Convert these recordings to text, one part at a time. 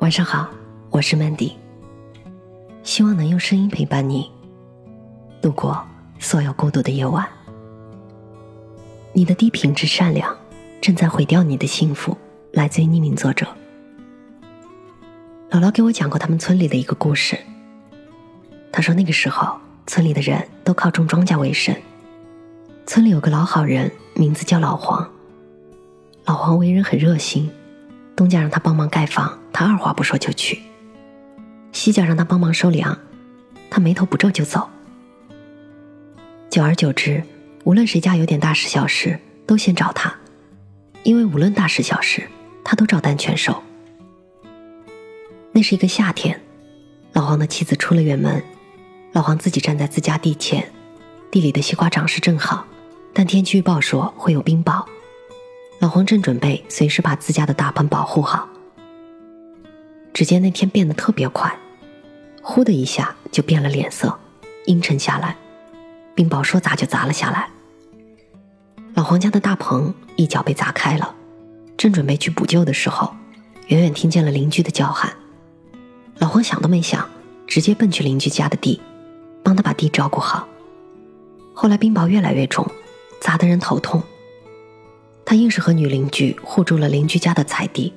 晚上好，我是 Mandy，希望能用声音陪伴你度过所有孤独的夜晚。你的低品质善良正在毁掉你的幸福。来自于匿名作者。姥姥给我讲过他们村里的一个故事。她说那个时候村里的人都靠种庄稼为生。村里有个老好人，名字叫老黄。老黄为人很热心，东家让他帮忙盖房，他二话不说就去；西家让他帮忙收粮，他眉头不皱就走。久而久之，无论谁家有点大事小事，都先找他，因为无论大事小事，他都照单全收。那是一个夏天，老黄的妻子出了远门，老黄自己站在自家地前，地里的西瓜长势正好。但天气预报说会有冰雹，老黄正准备随时把自家的大棚保护好。只见那天变得特别快，呼的一下就变了脸色，阴沉下来，冰雹说砸就砸了下来。老黄家的大棚一脚被砸开了，正准备去补救的时候，远远听见了邻居的叫喊。老黄想都没想，直接奔去邻居家的地，帮他把地照顾好。后来冰雹越来越重。砸得人头痛。他硬是和女邻居护住了邻居家的菜地，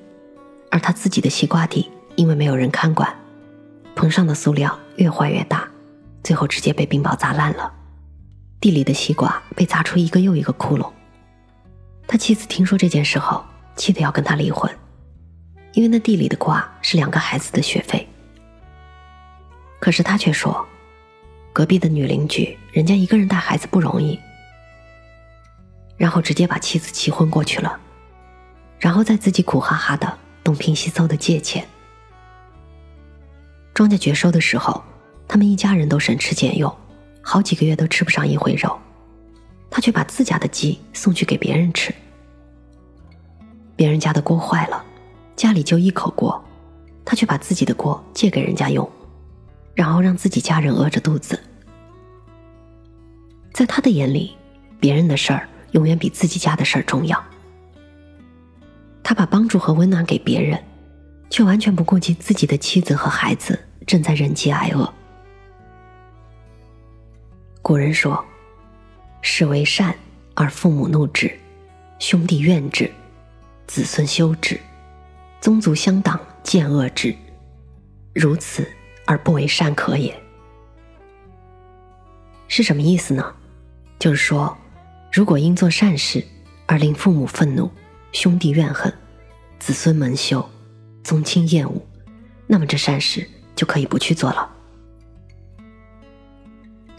而他自己的西瓜地因为没有人看管，棚上的塑料越坏越大，最后直接被冰雹砸烂了。地里的西瓜被砸出一个又一个窟窿。他妻子听说这件事后，气得要跟他离婚，因为那地里的瓜是两个孩子的学费。可是他却说，隔壁的女邻居人家一个人带孩子不容易。然后直接把妻子气昏过去了，然后再自己苦哈哈的东拼西凑的借钱。庄稼绝收的时候，他们一家人都省吃俭用，好几个月都吃不上一回肉，他却把自家的鸡送去给别人吃。别人家的锅坏了，家里就一口锅，他却把自己的锅借给人家用，然后让自己家人饿着肚子。在他的眼里，别人的事儿。永远比自己家的事儿重要。他把帮助和温暖给别人，却完全不顾及自己的妻子和孩子正在忍饥挨饿。古人说：“是为善而父母怒之，兄弟怨之，子孙羞之，宗族相党见恶之，如此而不为善可也。”是什么意思呢？就是说。如果因做善事而令父母愤怒、兄弟怨恨、子孙蒙羞、宗亲厌恶，那么这善事就可以不去做了。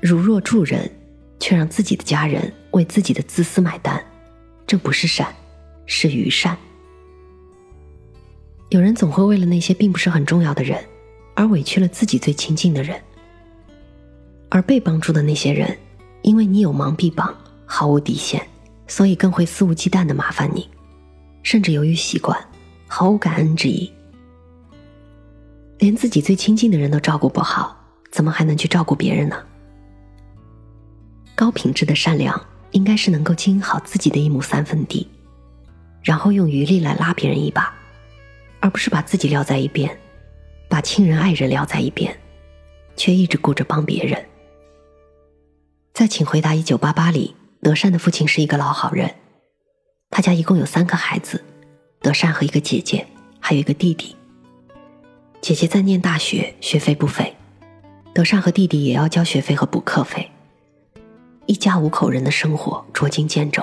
如若助人，却让自己的家人为自己的自私买单，这不是善，是愚善。有人总会为了那些并不是很重要的人，而委屈了自己最亲近的人，而被帮助的那些人，因为你有忙必帮。毫无底线，所以更会肆无忌惮的麻烦你，甚至由于习惯，毫无感恩之意。连自己最亲近的人都照顾不好，怎么还能去照顾别人呢？高品质的善良，应该是能够经营好自己的一亩三分地，然后用余力来拉别人一把，而不是把自己撂在一边，把亲人爱人撂在一边，却一直顾着帮别人。在《请回答一九八八》里。德善的父亲是一个老好人，他家一共有三个孩子，德善和一个姐姐，还有一个弟弟。姐姐在念大学，学费不菲，德善和弟弟也要交学费和补课费，一家五口人的生活捉襟见肘，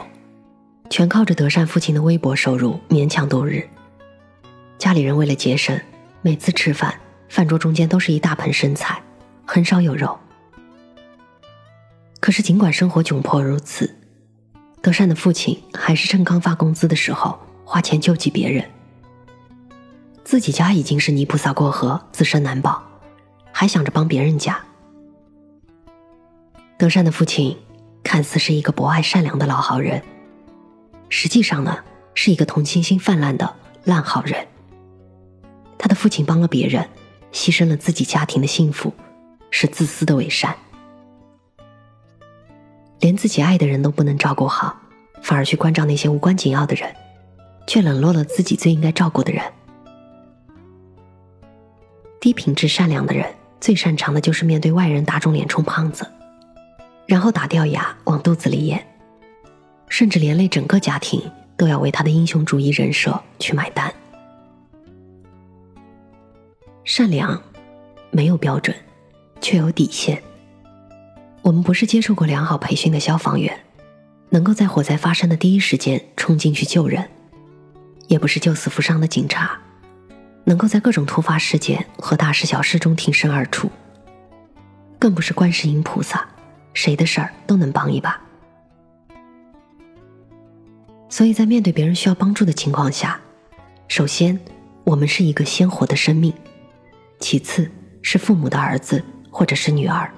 全靠着德善父亲的微薄收入勉强度日。家里人为了节省，每次吃饭，饭桌中间都是一大盆生菜，很少有肉。可是，尽管生活窘迫如此，德善的父亲还是趁刚发工资的时候花钱救济别人。自己家已经是泥菩萨过河，自身难保，还想着帮别人家。德善的父亲看似是一个博爱善良的老好人，实际上呢，是一个同情心泛滥的烂好人。他的父亲帮了别人，牺牲了自己家庭的幸福，是自私的伪善。连自己爱的人都不能照顾好，反而去关照那些无关紧要的人，却冷落了自己最应该照顾的人。低品质善良的人最擅长的就是面对外人打肿脸充胖子，然后打掉牙往肚子里咽，甚至连累整个家庭都要为他的英雄主义人设去买单。善良没有标准，却有底线。我们不是接受过良好培训的消防员，能够在火灾发生的第一时间冲进去救人；也不是救死扶伤的警察，能够在各种突发事件和大事小事中挺身而出；更不是观世音菩萨，谁的事儿都能帮一把。所以在面对别人需要帮助的情况下，首先我们是一个鲜活的生命，其次是父母的儿子或者是女儿。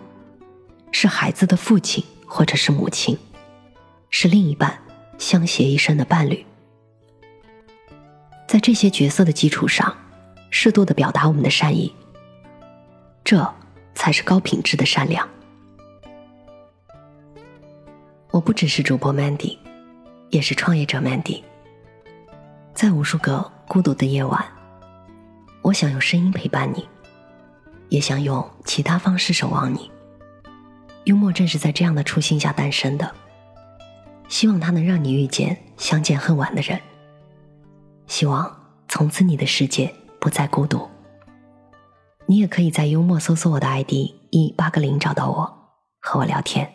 是孩子的父亲或者是母亲，是另一半相携一生的伴侣。在这些角色的基础上，适度的表达我们的善意，这才是高品质的善良。我不只是主播 Mandy，也是创业者 Mandy。在无数个孤独的夜晚，我想用声音陪伴你，也想用其他方式守望你。幽默正是在这样的初心下诞生的，希望它能让你遇见相见恨晚的人，希望从此你的世界不再孤独。你也可以在幽默搜索我的 ID 一八个零找到我，和我聊天。